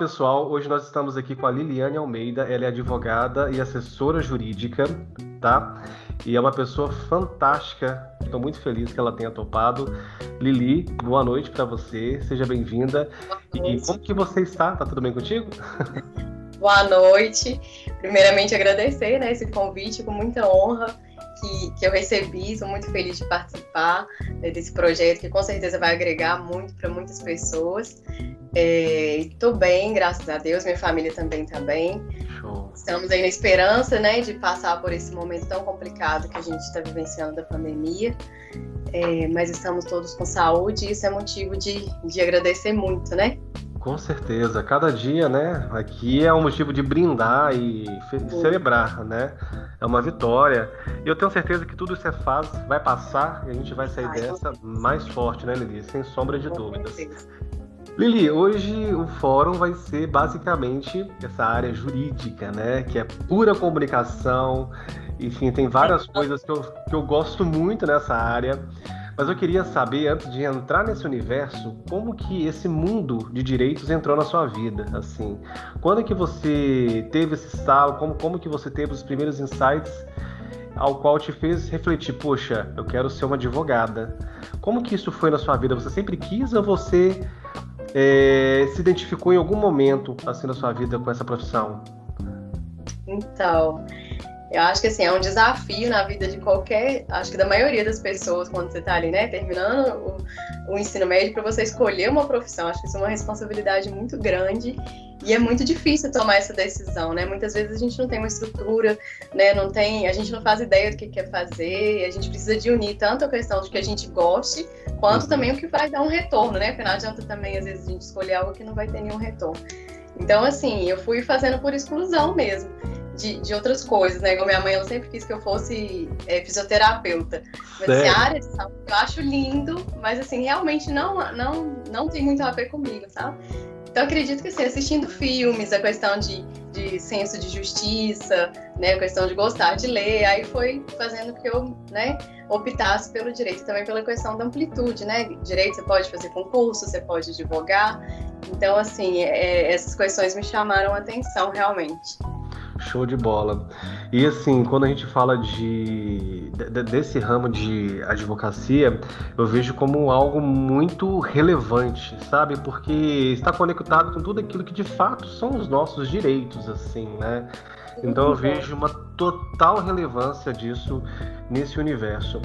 Pessoal. Hoje nós estamos aqui com a Liliane Almeida. Ela é advogada e assessora jurídica, tá? E é uma pessoa fantástica. Estou muito feliz que ela tenha topado. Lili, boa noite para você. Seja bem-vinda. E como que você está? Tá tudo bem contigo? Boa noite. Primeiramente agradecer né, esse convite com muita honra que, que eu recebi. Sou muito feliz de participar né, desse projeto que com certeza vai agregar muito para muitas pessoas. Estou é, bem, graças a Deus. Minha família também está bem. Show. Estamos aí na esperança, né, de passar por esse momento tão complicado que a gente está vivenciando da pandemia. É, mas estamos todos com saúde e isso é motivo de, de agradecer muito, né? Com certeza, cada dia, né? Aqui é um motivo de brindar e celebrar, né? É uma vitória. E eu tenho certeza que tudo isso é fase, vai passar e a gente vai sair Ai, dessa mais forte, né, Lili? Sem sombra de dúvidas. Lili, hoje o fórum vai ser basicamente essa área jurídica, né? Que é pura comunicação. Enfim, tem várias coisas que eu, que eu gosto muito nessa área. Mas eu queria saber, antes de entrar nesse universo, como que esse mundo de direitos entrou na sua vida, assim. Quando que você teve esse estalo, como, como que você teve os primeiros insights ao qual te fez refletir, poxa, eu quero ser uma advogada. Como que isso foi na sua vida? Você sempre quis ou você é, se identificou em algum momento assim na sua vida com essa profissão? Então, eu acho que assim, é um desafio na vida de qualquer, acho que da maioria das pessoas, quando você está ali, né, terminando o, o ensino médio, para você escolher uma profissão. Acho que isso é uma responsabilidade muito grande e é muito difícil tomar essa decisão, né? Muitas vezes a gente não tem uma estrutura, né? Não tem, a gente não faz ideia do que quer fazer, a gente precisa de unir tanto a questão de que a gente goste, quanto uhum. também o que vai dar um retorno, né? Porque não adianta também, às vezes, a gente escolher algo que não vai ter nenhum retorno. Então, assim, eu fui fazendo por exclusão mesmo de, de outras coisas, né? Igual minha mãe, ela sempre quis que eu fosse é, fisioterapeuta. Mas assim, a área de saúde eu acho lindo, mas assim, realmente não, não, não tem muito a ver comigo, sabe? Então acredito que assim, assistindo filmes, a questão de, de senso de justiça, né, a questão de gostar de ler, aí foi fazendo que eu, né, optasse pelo direito, também pela questão da amplitude, né? Direito você pode fazer concurso, você pode advogar. Então assim, é, essas questões me chamaram a atenção realmente. Show de bola. E assim, quando a gente fala de, de, desse ramo de advocacia, eu vejo como algo muito relevante, sabe? Porque está conectado com tudo aquilo que de fato são os nossos direitos, assim, né? Então eu vejo uma total relevância disso nesse universo.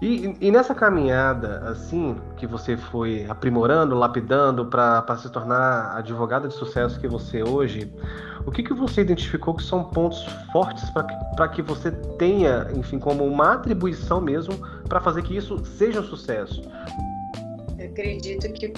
E, e, nessa caminhada, assim, que você foi aprimorando, lapidando para se tornar advogada de sucesso que você é hoje, o que, que você identificou que são pontos fortes para que você tenha, enfim, como uma atribuição mesmo para fazer que isso seja um sucesso? Eu acredito que,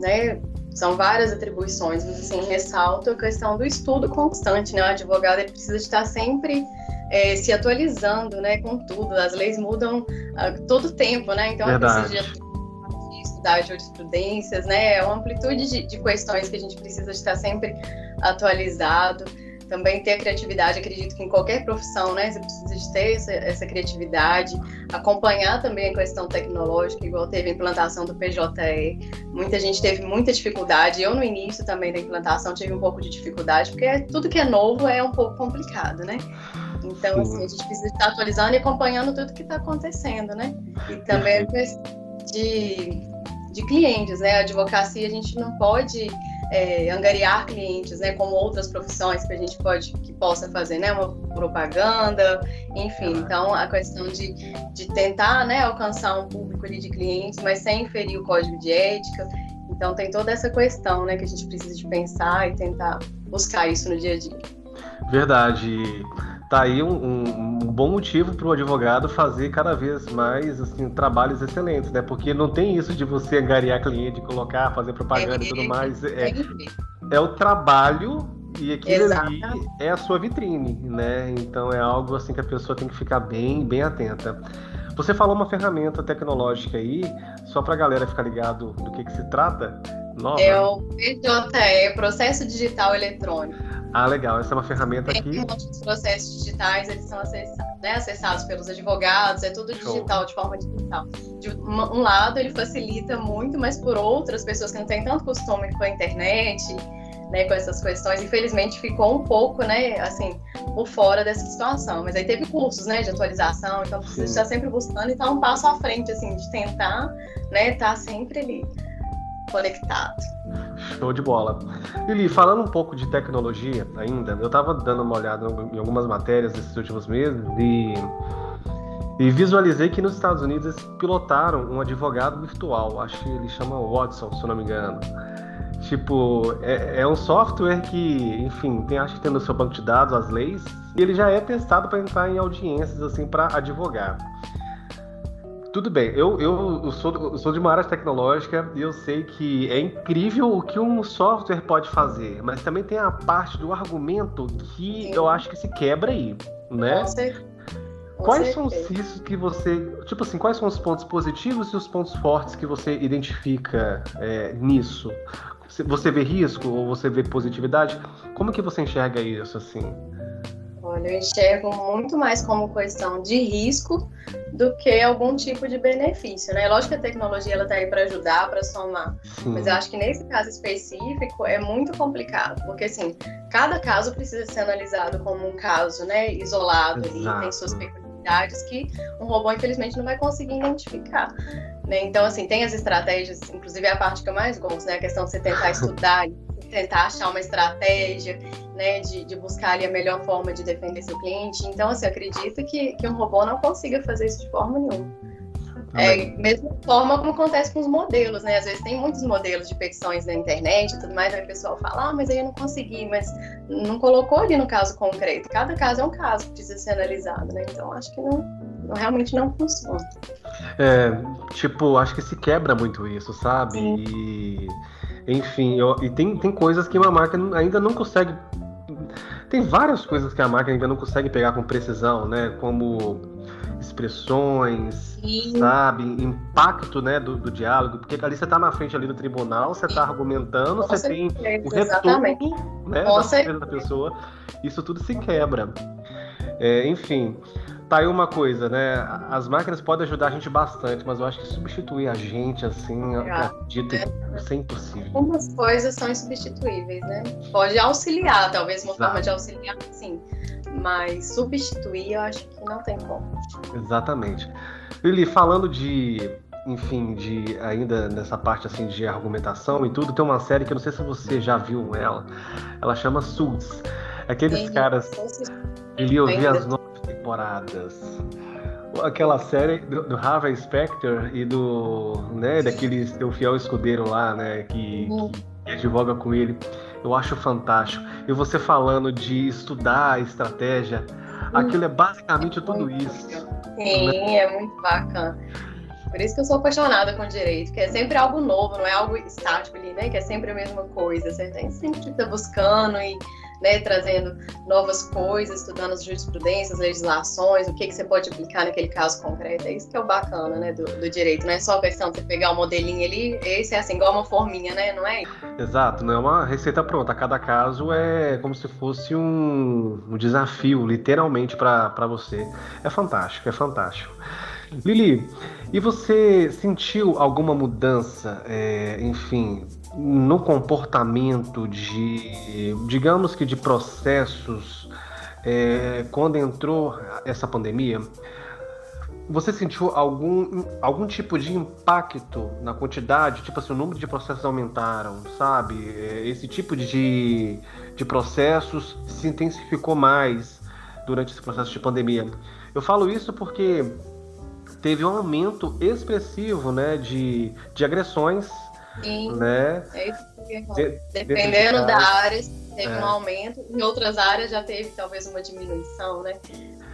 né, são várias atribuições, mas assim, ressalto a questão do estudo constante, né? O advogado ele precisa estar sempre é, se atualizando, né, com tudo. As leis mudam a todo tempo, né? Então Verdade. precisa de estudar jurisprudências, né? É uma amplitude de, de questões que a gente precisa estar sempre atualizado. Também ter a criatividade, acredito que em qualquer profissão, né, você precisa de ter essa, essa criatividade, acompanhar também a questão tecnológica, igual teve a implantação do PJE. Muita gente teve muita dificuldade, eu no início também da implantação tive um pouco de dificuldade, porque tudo que é novo é um pouco complicado, né? Então, assim, a gente precisa estar atualizando e acompanhando tudo que está acontecendo, né? E também de, de clientes, né? A advocacia, a gente não pode é, angariar clientes, né, como outras profissões que a gente pode que possa fazer, né, uma propaganda, enfim. Então a questão de, de tentar, né, alcançar um público ali de clientes, mas sem ferir o código de ética. Então tem toda essa questão, né, que a gente precisa de pensar e tentar buscar isso no dia a dia. Verdade tá aí um, um, um bom motivo para o advogado fazer cada vez mais assim, trabalhos excelentes, né? Porque não tem isso de você angariar cliente, colocar, fazer propaganda é, e tudo mais. É, é o trabalho e aquilo Exato. ali é a sua vitrine, né? Então é algo assim que a pessoa tem que ficar bem, bem atenta. Você falou uma ferramenta tecnológica aí, só para a galera ficar ligado do que, que se trata. Nova. É o PJE, Processo Digital Eletrônico. Ah, legal. Essa é uma ferramenta aqui. Os processos digitais eles são acessados, né, acessados pelos advogados, é tudo digital, Show. de forma digital. De um lado, ele facilita muito, mas por outras pessoas que não têm tanto costume com a internet, né, com essas questões. Infelizmente ficou um pouco, né, assim, por fora dessa situação. Mas aí teve cursos, né, de atualização, então precisa estar sempre buscando e estar um passo à frente, assim, de tentar, né, estar sempre ali conectado. Show de bola. Lili, falando um pouco de tecnologia ainda, eu estava dando uma olhada em algumas matérias desses últimos meses e, e visualizei que nos Estados Unidos eles pilotaram um advogado virtual, acho que ele chama Watson, se eu não me engano. Tipo, é, é um software que, enfim, tem, acho que tem no seu banco de dados as leis, e ele já é testado para entrar em audiências, assim, para advogar. Tudo bem, eu, eu, sou, eu sou de uma área tecnológica e eu sei que é incrível o que um software pode fazer, mas também tem a parte do argumento que Sim. eu acho que se quebra aí, né? Com quais são os riscos que você. Tipo assim, quais são os pontos positivos e os pontos fortes que você identifica é, nisso? Você vê risco ou você vê positividade? Como que você enxerga isso, assim? Olha, eu enxergo muito mais como questão de risco do que algum tipo de benefício, né? Lógico que a tecnologia ela tá aí para ajudar, para somar, Sim. mas eu acho que nesse caso específico é muito complicado, porque assim, cada caso precisa ser analisado como um caso, né, isolado Exato. e tem suas peculiaridades que um robô infelizmente não vai conseguir identificar. Né? Então, assim, tem as estratégias, inclusive é a parte que eu mais gosto, né? A questão de você tentar estudar tentar achar uma estratégia, né, de, de, buscar ali a melhor forma de defender seu cliente. Então, assim, eu acredito que, que um robô não consiga fazer isso de forma nenhuma. É, mesma forma como acontece com os modelos, né? Às vezes tem muitos modelos de petições na internet e tudo mais, aí o pessoal fala, ah, mas aí eu não consegui, mas não colocou ali no caso concreto. Cada caso é um caso que precisa ser analisado, né? Então acho que não, não realmente não funciona. É, tipo, acho que se quebra muito isso, sabe? Sim. E enfim, eu, e tem, tem coisas que uma marca ainda não consegue. Tem várias coisas que a marca ainda não consegue pegar com precisão, né? Como expressões, Sim. sabe? Impacto né, do, do, diálogo, porque ali você está na frente ali do tribunal, você está argumentando, com você certeza, tem o retorno né, da, da pessoa, isso tudo se quebra. É, enfim, tá aí uma coisa, né? As máquinas podem ajudar a gente bastante, mas eu acho que substituir a gente, assim, eu acredito que isso é impossível. Algumas coisas são insubstituíveis, né? Pode auxiliar, talvez uma Exato. forma de auxiliar, sim. Mas substituir, eu acho que não tem como. Exatamente. Lili, falando de enfim, de ainda nessa parte assim de argumentação e tudo, tem uma série que eu não sei se você já viu ela. Ela chama Suits. Aqueles Sim, caras. Ele ouvia as temporadas. Aquela série do, do Harvey Specter e do. né, daquele seu fiel escudeiro lá, né, que, uhum. que advoga com ele. Eu acho fantástico. E você falando de estudar estratégia, uhum. aquilo é basicamente é tudo isso. Sim, né? é muito bacana. Por isso que eu sou apaixonada com direito, que é sempre algo novo, não é algo estático ali, né? Que é sempre a mesma coisa. Você tem sempre que estar tá buscando e né, trazendo novas coisas, estudando as jurisprudências, legislações, o que, que você pode aplicar naquele caso concreto. É isso que é o bacana né, do, do direito. Não é só a questão de você pegar o um modelinho ali, esse é assim, igual uma forminha, né? Não é? Exato, não é uma receita pronta. Cada caso é como se fosse um, um desafio, literalmente, para você. É fantástico, é fantástico. Lili, e você sentiu alguma mudança, é, enfim, no comportamento de, digamos que de processos, é, quando entrou essa pandemia, você sentiu algum, algum tipo de impacto na quantidade? Tipo assim, o número de processos aumentaram, sabe? É, esse tipo de, de processos se intensificou mais durante esse processo de pandemia. Eu falo isso porque teve um aumento expressivo né, de, de agressões Sim. Né? É isso que Dependendo da área, teve é. um aumento, em outras áreas já teve talvez uma diminuição, né?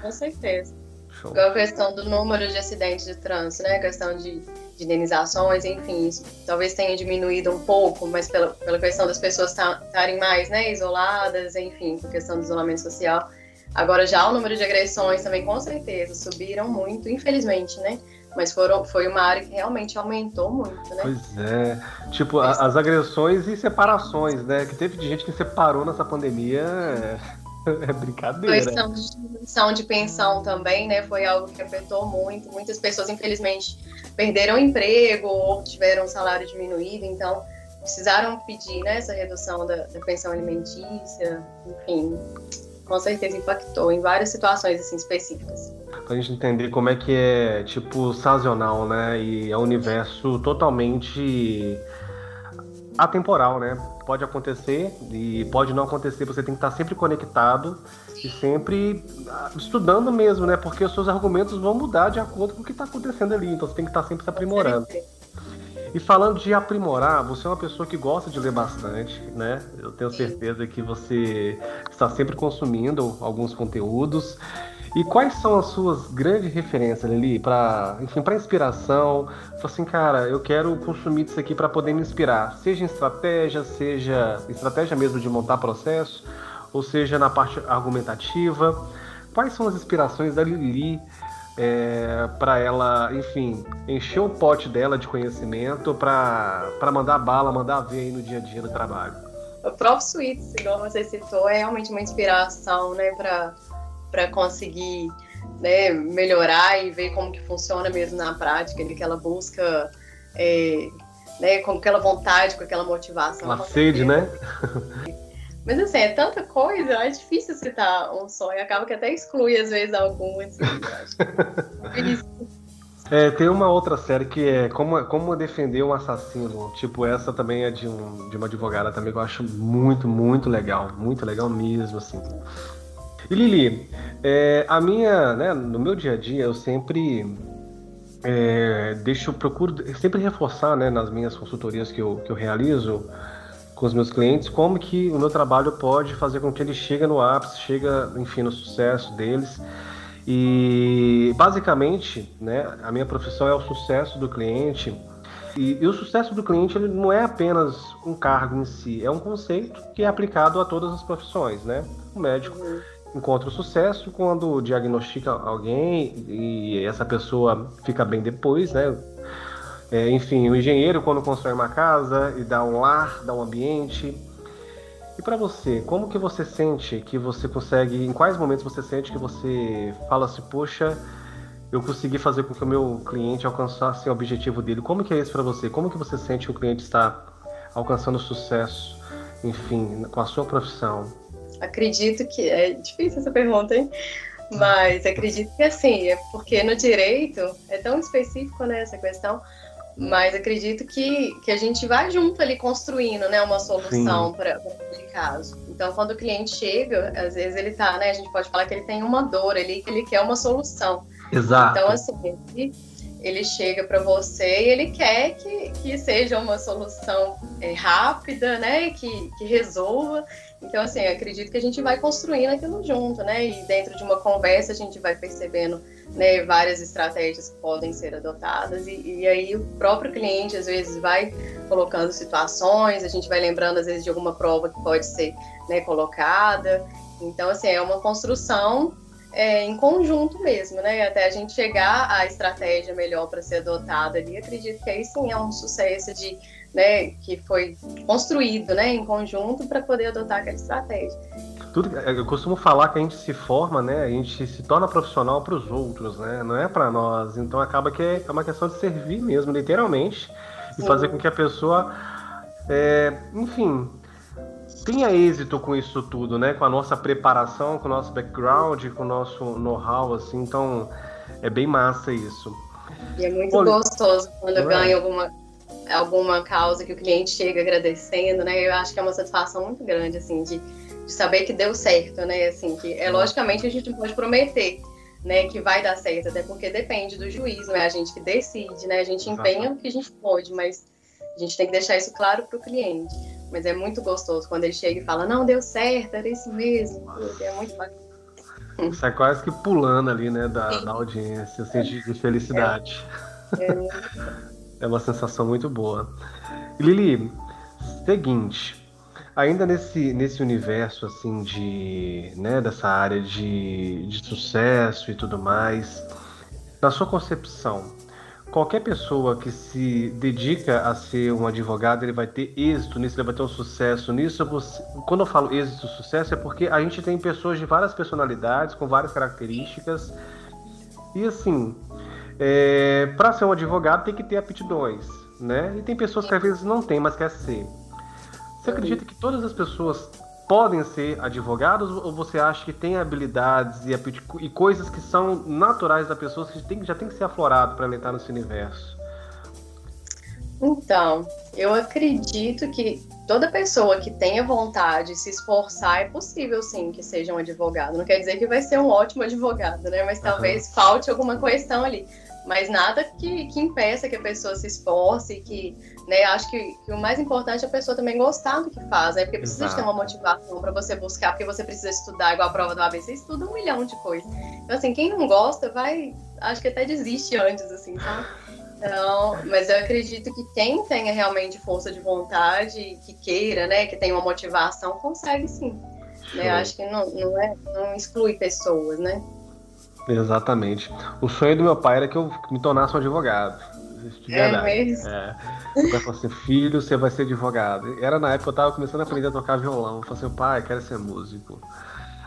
Com certeza. Show. A questão do número de acidentes de trânsito, né? A questão de, de indenizações, enfim, isso talvez tenha diminuído um pouco, mas pela, pela questão das pessoas estarem mais né, isoladas, enfim, por questão do isolamento social. Agora já o número de agressões também com certeza subiram muito, infelizmente, né? Mas foram, foi uma área que realmente aumentou muito, né? Pois é. Tipo, a, as agressões e separações, né? Que teve de gente que separou nessa pandemia. É, é brincadeira. Questão de diminuição de pensão também, né? Foi algo que afetou muito. Muitas pessoas, infelizmente, perderam emprego ou tiveram salário diminuído. Então, precisaram pedir né, essa redução da, da pensão alimentícia, enfim, com certeza impactou em várias situações assim, específicas. Pra gente entender como é que é, tipo, sazonal, né? E é um universo totalmente atemporal, né? Pode acontecer e pode não acontecer, você tem que estar sempre conectado e sempre ah, estudando mesmo, né? Porque os seus argumentos vão mudar de acordo com o que está acontecendo ali, então você tem que estar sempre se aprimorando. E falando de aprimorar, você é uma pessoa que gosta de ler bastante, né? Eu tenho certeza que você está sempre consumindo alguns conteúdos. E quais são as suas grandes referências, Lili, para, enfim, para inspiração? assim, cara, eu quero consumir isso aqui para poder me inspirar, seja em estratégia, seja estratégia mesmo de montar processo, ou seja na parte argumentativa. Quais são as inspirações da Lili é, para ela, enfim, encher o pote dela de conhecimento para mandar bala, mandar ver aí no dia a dia do trabalho? O Prof. Suítes, igual você citou, é realmente uma inspiração, né, para para conseguir né, melhorar e ver como que funciona mesmo na prática, que ela busca é, né, com aquela vontade, com aquela motivação. Uma sede, né? Mas assim, é tanta coisa, é difícil citar um só e acaba que até exclui às vezes. Assim, é, tem uma outra série que é como, como defender um assassino. Tipo, essa também é de, um, de uma advogada também que eu acho muito, muito legal. Muito legal mesmo, assim. E Lili, é, a minha, né, no meu dia a dia, eu sempre é, deixo, procuro sempre reforçar, né, nas minhas consultorias que eu, que eu realizo com os meus clientes, como que o meu trabalho pode fazer com que ele chegue no ápice, chega, enfim, no sucesso deles. E basicamente, né, a minha profissão é o sucesso do cliente. E, e, o sucesso do cliente ele não é apenas um cargo em si, é um conceito que é aplicado a todas as profissões, né? O médico encontra o sucesso quando diagnostica alguém e essa pessoa fica bem depois, né? É, enfim, o engenheiro quando constrói uma casa e dá um lar, dá um ambiente. E para você, como que você sente que você consegue, em quais momentos você sente que você fala assim, poxa, eu consegui fazer com que o meu cliente alcançasse o objetivo dele. Como que é isso para você? Como que você sente que o cliente está alcançando sucesso, enfim, com a sua profissão? Acredito que é difícil essa pergunta, hein? Mas acredito que assim, é porque no direito é tão específico né, essa questão, mas acredito que, que a gente vai junto ali construindo né, uma solução para aquele caso. Então, quando o cliente chega, às vezes ele tá, né? A gente pode falar que ele tem uma dor ali, que ele quer uma solução. Exato. Então, assim, ele, ele chega para você e ele quer que, que seja uma solução é, rápida, né? Que, que resolva. Então, assim, acredito que a gente vai construindo aquilo junto, né? E dentro de uma conversa a gente vai percebendo né, várias estratégias que podem ser adotadas. E, e, aí o próprio cliente, às vezes, vai colocando situações, a gente vai lembrando, às vezes, de alguma prova que pode ser né, colocada. Então, assim, é uma construção é, em conjunto mesmo, né? Até a gente chegar à estratégia melhor para ser adotada ali, acredito que aí sim é um sucesso de né, que foi construído né, em conjunto para poder adotar aquela estratégia. Tudo, eu costumo falar que a gente se forma, né, a gente se torna profissional para os outros, né, não é para nós. Então acaba que é uma questão de servir mesmo, literalmente, Sim. e fazer com que a pessoa, é, enfim, tenha êxito com isso tudo, né, com a nossa preparação, com o nosso background, com o nosso know-how, assim. Então é bem massa isso. E é muito gostoso quando é? ganha alguma alguma causa que o cliente chega agradecendo, né? Eu acho que é uma satisfação muito grande, assim, de, de saber que deu certo, né? Assim, que é logicamente a gente não pode prometer, né, que vai dar certo, até porque depende do juiz, não é a gente que decide, né? A gente empenha o que a gente pode, mas a gente tem que deixar isso claro para o cliente. Mas é muito gostoso quando ele chega e fala, não, deu certo, era isso mesmo. É muito bacana. Você é quase que pulando ali, né, da, da audiência, assim, de, de felicidade. É, é é uma sensação muito boa. Lili, seguinte, ainda nesse, nesse universo assim de, né, dessa área de, de sucesso e tudo mais, na sua concepção, qualquer pessoa que se dedica a ser um advogado, ele vai ter êxito nisso, ele vai ter um sucesso nisso. Você, quando eu falo êxito, sucesso, é porque a gente tem pessoas de várias personalidades, com várias características. E assim, É, para ser um advogado tem que ter aptidões, né? E tem pessoas que às vezes não tem, mas quer ser. Você acredita que todas as pessoas podem ser advogados ou você acha que tem habilidades e, e coisas que são naturais da pessoa que tem, já tem que ser aflorado para ela entrar nesse universo? Então, eu acredito que toda pessoa que tenha vontade de se esforçar é possível sim que seja um advogado. Não quer dizer que vai ser um ótimo advogado, né? Mas talvez uhum. falte alguma questão ali. Mas nada que, que impeça que a pessoa se esforce, que, né, acho que, que, o mais importante é a pessoa também gostar do que faz, né? Porque precisa Exato. ter uma motivação para você buscar, porque você precisa estudar, igual a prova do ABC, estuda um milhão de coisas. Então, assim, quem não gosta vai, acho que até desiste antes, assim, tá? Então, mas eu acredito que quem tenha realmente força de vontade, que queira, né, que tenha uma motivação, consegue sim. Né? Acho que não, não, é, não exclui pessoas, né? Exatamente. O sonho do meu pai era que eu me tornasse um advogado. De é. É mesmo? É. O pai falou assim, filho, você vai ser advogado. Era na época que eu tava começando a aprender a tocar violão. Eu falei assim, pai, quero ser músico.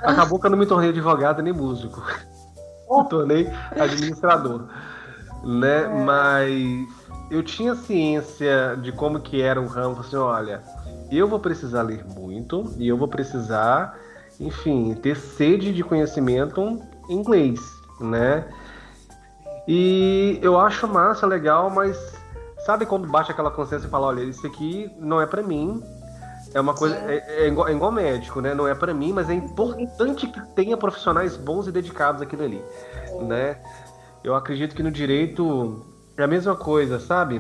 Acabou que eu não me tornei advogado nem músico. Me tornei administrador. Né? É. Mas eu tinha ciência de como que era um ramo. Falei assim, olha, eu vou precisar ler muito e eu vou precisar, enfim, ter sede de conhecimento inglês, né? E eu acho massa, legal, mas sabe quando bate aquela consciência e fala, olha, isso aqui não é para mim, é uma coisa, é, é, igual, é, igual, médico, né? Não é para mim, mas é importante que tenha profissionais bons e dedicados aquilo ali, né? Eu acredito que no direito é a mesma coisa, sabe?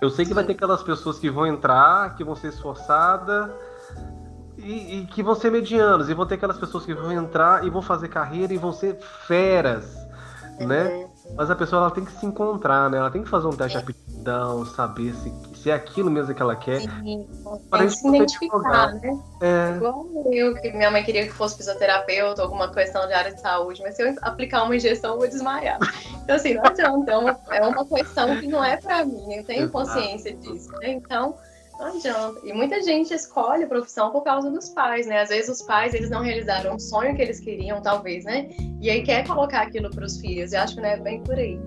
Eu sei que vai ter aquelas pessoas que vão entrar, que vão ser esforçadas, e, e, que vão ser medianos, e vão ter aquelas pessoas que vão entrar e vão fazer carreira e vão ser feras, uhum. né? Mas a pessoa ela tem que se encontrar, né? Ela tem que fazer um teste de aptidão, saber se, se é aquilo mesmo que ela quer. Sim, para se identificar, né? É. Igual eu, que minha mãe queria que fosse fisioterapeuta, alguma questão de área de saúde, mas se eu aplicar uma injeção, eu vou desmaiar. Então, assim, não adianta, é uma, é uma questão que não é para mim, eu tenho consciência disso, né? Então não adianta. E muita gente escolhe a profissão por causa dos pais, né? Às vezes os pais, eles não realizaram um sonho que eles queriam, talvez, né? E aí quer colocar aquilo para os filhos. E acho que não é bem por aí.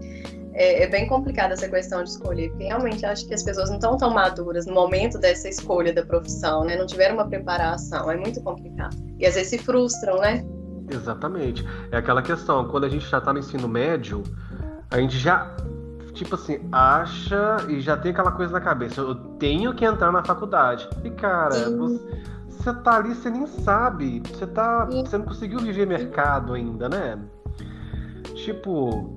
É, é, bem complicada essa questão de escolher, porque realmente acho que as pessoas não estão tão maduras no momento dessa escolha da profissão, né? Não tiveram uma preparação, é muito complicado. E às vezes se frustram, né? Exatamente. É aquela questão, quando a gente já está no ensino médio, a gente já tipo assim, acha e já tem aquela coisa na cabeça, eu tenho que entrar na faculdade. E cara, você, você tá ali, você nem sabe, você tá, você não conseguiu viver mercado ainda, né? Tipo,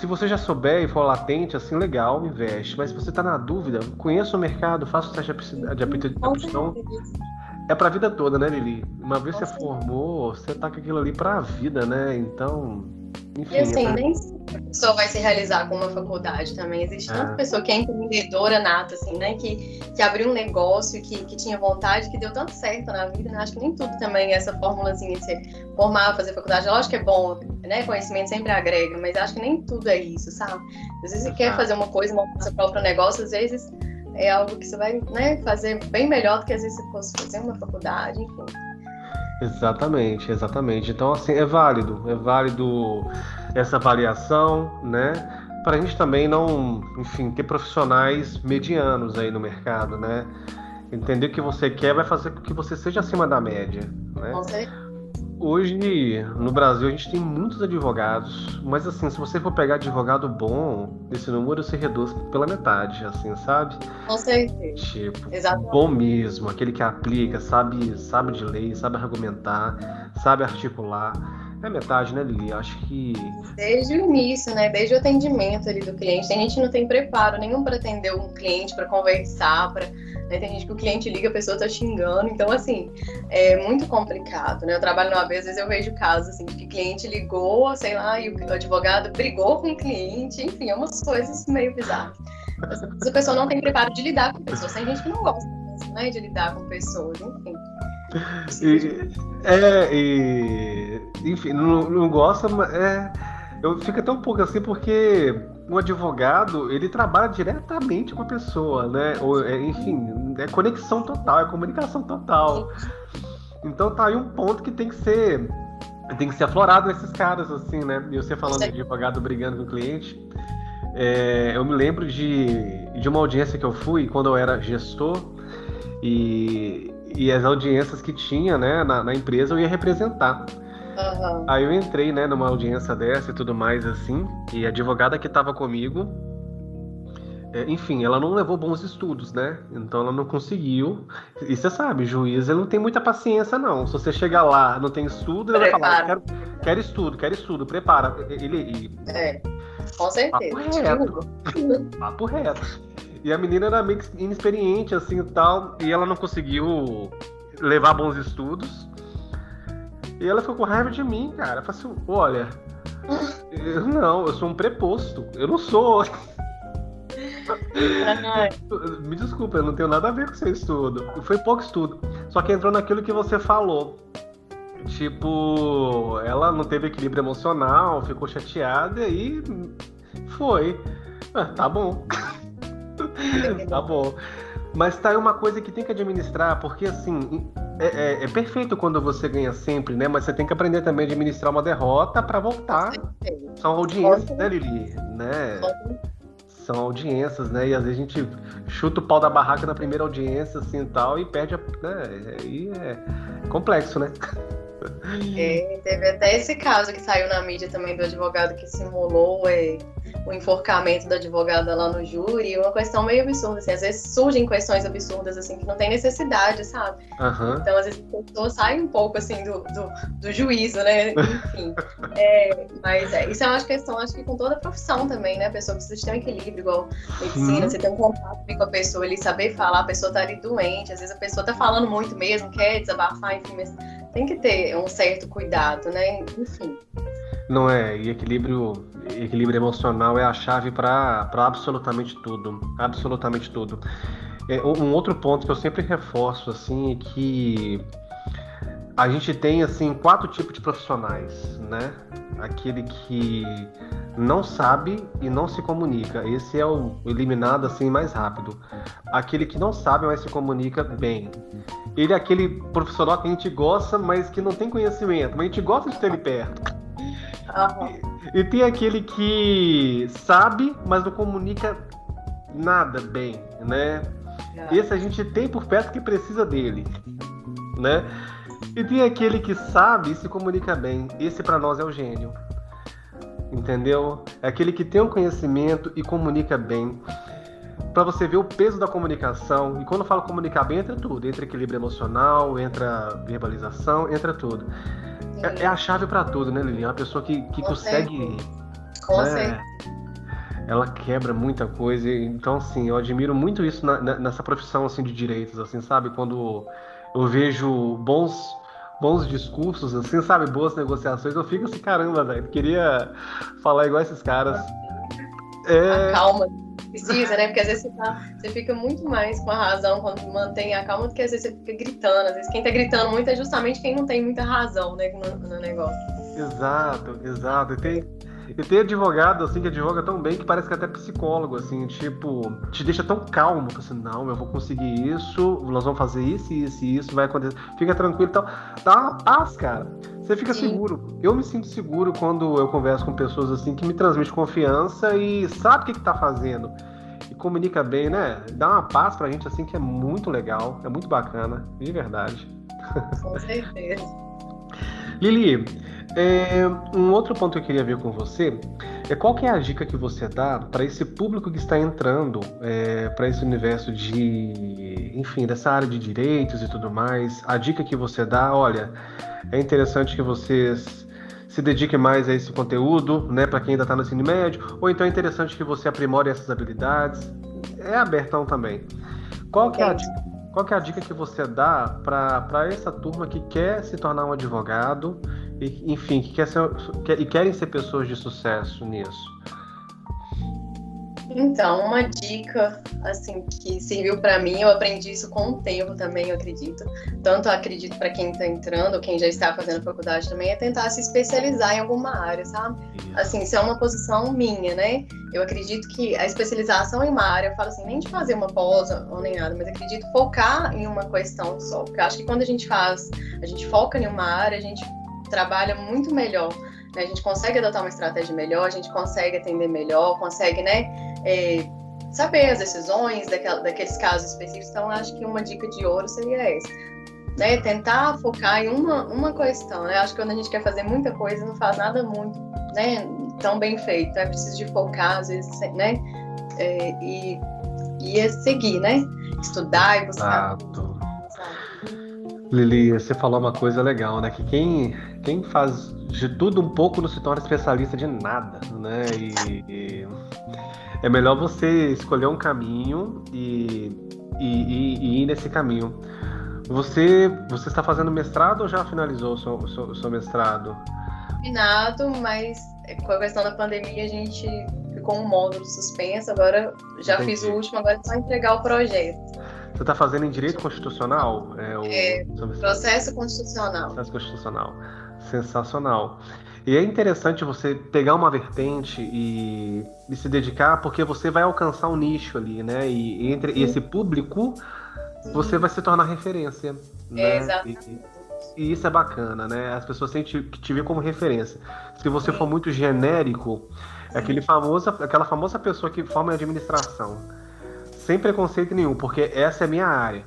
se você já souber e for latente, assim, legal, investe. Mas se você tá na dúvida, conheça o mercado, faça o teste de aptidão. É pra vida toda, né, Lili? Uma vez você formou, você tá com aquilo ali pra vida, né? Então, enfim, e assim, é nem sempre a pessoa vai se realizar com uma faculdade também. Existe é. tanta pessoa que é empreendedora nata, assim, né? Que, que abriu um negócio, que, que tinha vontade, que deu tanto certo na vida, né? Acho que nem tudo também é essa formulazinha de se formar, fazer faculdade. Lógico que é bom, né? Conhecimento sempre agrega, mas acho que nem tudo é isso, sabe? Às vezes você quer fazer uma coisa, montar seu próprio negócio, às vezes é algo que você vai né, fazer bem melhor do que às vezes você fosse fazer uma faculdade, enfim. Exatamente, exatamente. Então, assim, é válido, é válido essa avaliação, né? Para a gente também não, enfim, ter profissionais medianos aí no mercado, né? Entender o que você quer vai fazer com que você seja acima da média, né? Hoje, no Brasil, a gente tem muitos advogados, mas assim, se você for pegar advogado bom, esse número se reduz pela metade, assim, sabe? Com certeza. Tipo, Exatamente. bom mesmo, aquele que aplica, sabe, sabe de lei, sabe argumentar, sabe articular. É metade, né, Lili? Acho que. Desde o início, né? Desde o atendimento ali do cliente. Tem gente que não tem preparo nenhum para atender um cliente, para conversar, para né? Tem gente que o cliente liga, a pessoa tá xingando. Então, assim, é muito complicado, né? Eu trabalho numa vez, às vezes eu vejo casos, assim, que o cliente ligou, sei lá, e o advogado brigou com o cliente. Enfim, é umas coisas meio bizarras. A pessoa não tem preparo de lidar com pessoas. Tem gente que não gosta né, de lidar com pessoas, enfim. E, é, e, enfim, não, não gosta, mas é, eu fico até um pouco assim porque um advogado, ele trabalha diretamente com a pessoa, né? Ou, é, enfim, é conexão total, é comunicação total. Então tá aí um ponto que tem que ser tem que ser aflorado nesses caras, assim, né? E você falando de advogado brigando com o cliente. É, eu me lembro de, de uma audiência que eu fui quando eu era gestor e, e as audiências que tinha né, na, na empresa eu ia representar. Uhum. Aí eu entrei né, numa audiência dessa e tudo mais assim, e a advogada que estava comigo, é, enfim, ela não levou bons estudos, né? Então ela não conseguiu. E você sabe, juiz, ele não tem muita paciência, não. Se você chegar lá, não tem estudo, ele prepara. vai falar, quero, quero estudo, quero estudo, prepara. Ele, ele... É, com certeza. Papo reto. Papo reto. E a menina era meio inexperiente, assim, e tal, e ela não conseguiu levar bons estudos. E ela ficou com raiva de mim, cara. Eu falei assim, olha, eu, não, eu sou um preposto. Eu não sou Me desculpa, eu não tenho nada a ver com seu estudo. Foi pouco estudo. Só que entrou naquilo que você falou. Tipo, ela não teve equilíbrio emocional, ficou chateada e foi. Ah, tá bom. tá bom. Mas tá aí uma coisa que tem que administrar, porque assim, é, é, é, perfeito quando você ganha sempre, né? Mas você tem que aprender também a administrar uma derrota para voltar. São audiências, né, Lili? Né? são audiências, né? E às vezes a gente chuta o pau da barraca na primeira audiência, assim e tal, e perde a. Né? Aí é complexo, né? É, teve até esse caso que saiu na mídia também do advogado que simulou é, o enforcamento da advogada lá no júri, uma questão meio absurda, assim, às vezes surgem questões absurdas, assim, que não tem necessidade, sabe? Uhum. Então, às vezes, a pessoa sai um pouco, assim, do, do, do juízo, né? Enfim. é, mas é, isso é uma questão, acho que com toda a profissão também, né? A pessoa precisa ter um equilíbrio, igual medicina, uhum. você tem um contato com a pessoa, ele saber falar, a pessoa tá ali doente, às vezes a pessoa tá falando muito mesmo, quer desabafar, enfim, mas tem que ter um certo cuidado, né? Enfim. Não é, e equilíbrio, equilíbrio emocional é a chave para absolutamente tudo, absolutamente tudo. É, um outro ponto que eu sempre reforço assim é que a gente tem assim quatro tipos de profissionais, né? Aquele que não sabe e não se comunica. Esse é o eliminado assim mais rápido. Aquele que não sabe, mas se comunica bem. Ele é aquele profissional que a gente gosta, mas que não tem conhecimento, mas a gente gosta de ter ele perto. Uhum. E, e tem aquele que sabe, mas não comunica nada bem, né? É. Esse a gente tem por perto que precisa dele, né? E tem aquele que sabe e se comunica bem. Esse para nós é o gênio. Entendeu? É aquele que tem um conhecimento e comunica bem. Para você ver o peso da comunicação. E quando eu falo comunicar bem, entra tudo. Entra equilíbrio emocional, entra verbalização, entra tudo. É, é, a chave para tudo, né, Lili? É uma pessoa que, que consegue. Com né, Ela quebra muita coisa. Então, assim, eu admiro muito isso na, nessa profissão assim, de direitos, assim, sabe? Quando eu vejo bons bons discursos, assim, sabe? Boas negociações, eu fico assim, caramba, velho. Queria falar igual esses caras. É... A calma precisa, né? Porque às vezes você, tá, você fica muito mais com a razão quando mantém a calma do que às vezes você fica gritando. Às vezes quem tá gritando muito é justamente quem não tem muita razão, né, no, no negócio. Exato, exato. E tem, e tem advogado, assim, que advoga tão bem que parece que é até psicólogo, assim, tipo, te deixa tão calmo, assim, não, eu vou conseguir isso, nós vamos fazer isso, isso e isso, vai acontecer. Fica tranquilo e tal. Dá uma paz, cara. Você fica Sim. seguro. Eu me sinto seguro quando eu converso com pessoas assim que me transmitem confiança e sabe o que, que tá fazendo. E comunica bem, né? Dá uma paz pra gente assim que é muito legal, é muito bacana, de verdade. Com certeza. Lili, é, um outro ponto que eu queria ver com você é qual que é a dica que você dá para esse público que está entrando é, para esse universo de, enfim, dessa área de direitos e tudo mais. A dica que você dá, olha, é interessante que vocês se dediquem mais a esse conteúdo, né, para quem ainda está no ensino médio, ou então é interessante que você aprimore essas habilidades. É abertão também. Qual que é a dica? Qual que é a dica que você dá para essa turma que quer se tornar um advogado e, enfim, que, quer ser, que, e querem ser pessoas de sucesso nisso? Então, uma dica assim que serviu para mim, eu aprendi isso com o tempo também, eu acredito. Tanto acredito para quem está entrando, ou quem já está fazendo faculdade também, é tentar se especializar em alguma área, sabe? Assim, isso é uma posição minha, né? Eu acredito que a especialização em uma área, eu falo assim, nem de fazer uma pós ou nem nada, mas acredito focar em uma questão só. Porque eu acho que quando a gente faz, a gente foca em uma área, a gente trabalha muito melhor. Né? A gente consegue adotar uma estratégia melhor, a gente consegue atender melhor, consegue, né? É, saber as decisões daquela, daqueles casos específicos. Então, acho que uma dica de ouro seria essa. Né, tentar focar em uma, uma questão. Né? Acho que quando a gente quer fazer muita coisa, não faz nada muito né, tão bem feito. É preciso de focar, às vezes, né? É, e, e é seguir, né? Estudar e buscar. Exato. Lili, você falou uma coisa legal, né? Que quem, quem faz de tudo um pouco não se torna especialista de nada, né? E, e é melhor você escolher um caminho e, e, e, ir nesse caminho. Você, você está fazendo mestrado ou já finalizou o seu, seu, seu mestrado? Terminado, mas com a questão da pandemia a gente ficou um módulo suspenso. Agora já Entendi. fiz o último, agora é só entregar o projeto. Você está fazendo em direito constitucional? É, o, é processo constitucional. Processo constitucional. Sensacional. E é interessante você pegar uma vertente e, e, se dedicar, porque você vai alcançar um nicho ali, né? E entre Sim. esse público, Sim. você vai se tornar referência. Né? É, exatamente. E, e, isso é bacana, né? As pessoas têm que te ver como referência. Se você Sim. for muito genérico, é aquele famoso, aquela famosa pessoa que forma em administração. Sem preconceito nenhum, porque essa é a minha área.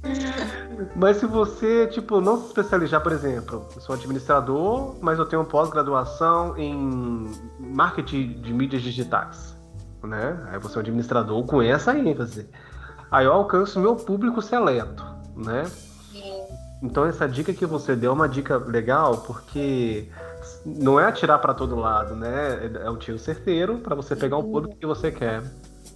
Mas se você, tipo, não se especializar, por exemplo, eu sou administrador, mas eu tenho pós-graduação em marketing de mídias digitais, né? Aí você é um administrador com essa ênfase. Aí eu alcanço meu público seleto, né? Então essa dica que você deu é uma dica legal, porque não é atirar para todo lado, né? É um tiro certeiro para você pegar o público que você quer.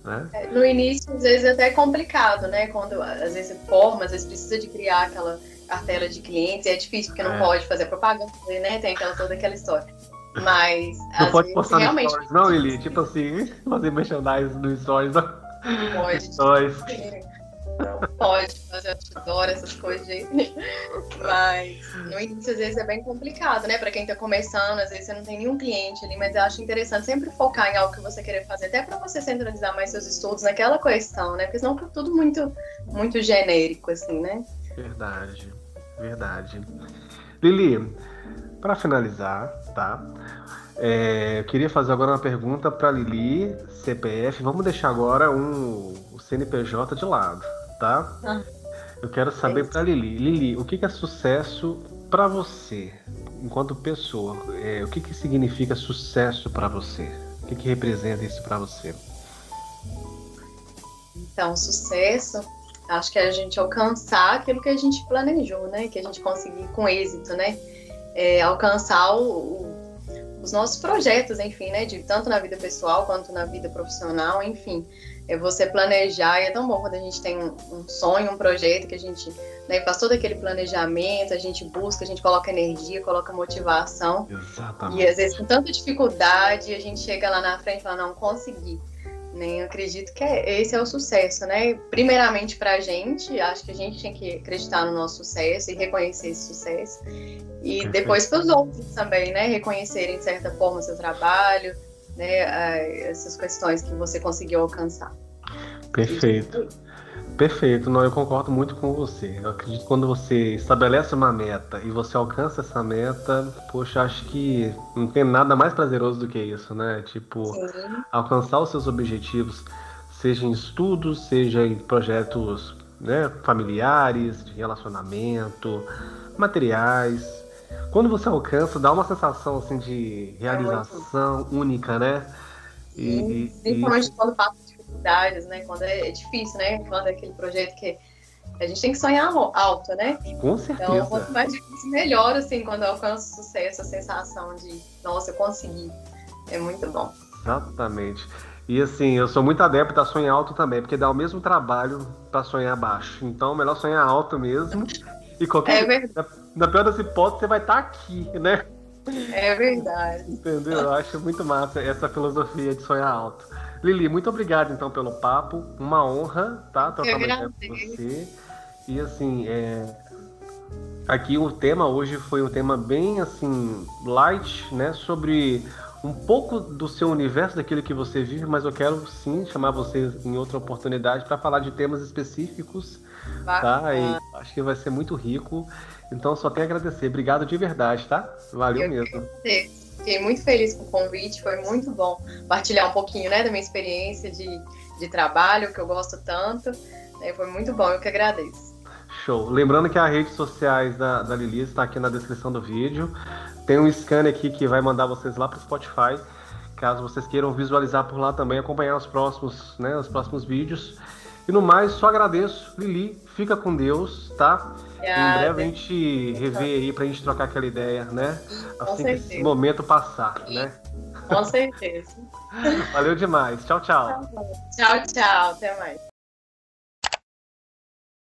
Né? É, no início, às vezes, é até complicado, né? Quando às vezes forma, às vezes precisa de criar aquela cartela de clientes, é difícil porque não é. pode fazer propaganda, né? Tem aquela, toda aquela história. Mas. Não pode vezes, postar realmente... stories, não, Eli? Tipo assim, fazer merchandising no stories. Não. Pode. Stories. Não pode fazer outdoor, essas coisas. Mas no início, às vezes, é bem complicado, né? Para quem tá começando, às vezes você não tem nenhum cliente ali, mas eu acho interessante sempre focar em algo que você querer fazer, até para você centralizar mais seus estudos naquela questão, né? Porque senão fica tudo muito, muito genérico, assim, né? Verdade, verdade. Lili, para finalizar, tá? É, eu queria fazer agora uma pergunta para Lili, CPF. Vamos deixar agora um, o CNPJ de lado tá? Ah. Eu quero saber para Lili. Lili, o que, é sucesso para você, enquanto pessoa? É, o que, que significa sucesso para você? O que, que representa isso para você? Então, sucesso, acho que é a gente alcançar aquilo que a gente planejou, né? Que a gente conseguir com êxito, né? É, alcançar o, o, os nossos projetos, enfim, né? De, tanto na vida pessoal quanto na vida profissional, enfim é você planejar, e é tão bom quando a gente tem um, um sonho, um projeto, que a gente né, faz todo aquele planejamento, a gente busca, a gente coloca energia, coloca motivação. Exatamente. E às vezes com tanta dificuldade, a gente chega lá na frente e fala, não, consegui. Nem acredito que é, esse é o sucesso, né? Primeiramente para a gente, acho que a gente tem que acreditar no nosso sucesso e reconhecer esse sucesso. E Perfeito. depois para os outros também, né? Reconhecerem de certa forma o seu trabalho, né, essas questões que você conseguiu alcançar. Perfeito. Perfeito, não, eu concordo muito com você. Eu acredito que quando você estabelece uma meta e você alcança essa meta, poxa, acho que não tem nada mais prazeroso do que isso, né? Tipo, Sim. alcançar os seus objetivos, seja em estudos, seja em projetos né, familiares, de relacionamento, materiais, quando você alcança, dá uma sensação assim de realização é única, né? E, Principalmente e... quando passa dificuldades, né? Quando é, é, difícil, né? Quando é aquele projeto que a gente tem que sonhar alto, né? Com certeza. Então, quanto mais difícil, melhor, assim, quando eu alcanço sucesso, a sensação de, nossa, eu consegui. É muito bom. Exatamente. E assim, eu sou muito adepto a sonhar alto também, porque dá o mesmo trabalho para sonhar baixo. Então, melhor sonhar alto mesmo. E qualquer. É verdade. Na, pior das hipóteses, você vai estar tá aqui, né? É verdade. Entendeu? Eu acho muito massa essa filosofia de sonhar alto. Lili, muito obrigado então pelo papo. Uma honra, tá? Trocar uma com você. E assim, é... aqui o tema hoje foi um tema bem assim, light, né? Sobre um pouco do seu universo, daquilo que você vive, mas eu quero sim chamar você em outra oportunidade para falar de temas específicos, tá? E acho que vai ser muito rico. Então só tenho a agradecer. Obrigado de verdade, tá? Valeu eu mesmo. Fiquei muito feliz com o convite, foi muito bom partilhar um pouquinho né, da minha experiência de, de trabalho, que eu gosto tanto. Né, foi muito bom, eu que agradeço. Show. Lembrando que as redes sociais da, da Lili está aqui na descrição do vídeo. Tem um scanner aqui que vai mandar vocês lá para o Spotify, caso vocês queiram visualizar por lá também, acompanhar os próximos, né, os próximos vídeos. E no mais, só agradeço. Lili, fica com Deus, tá? Em breve a gente revê aí pra gente trocar aquela ideia, né? Assim que esse momento passar, né? Com certeza. Valeu demais. Tchau, tchau. Tchau, tchau. Até mais.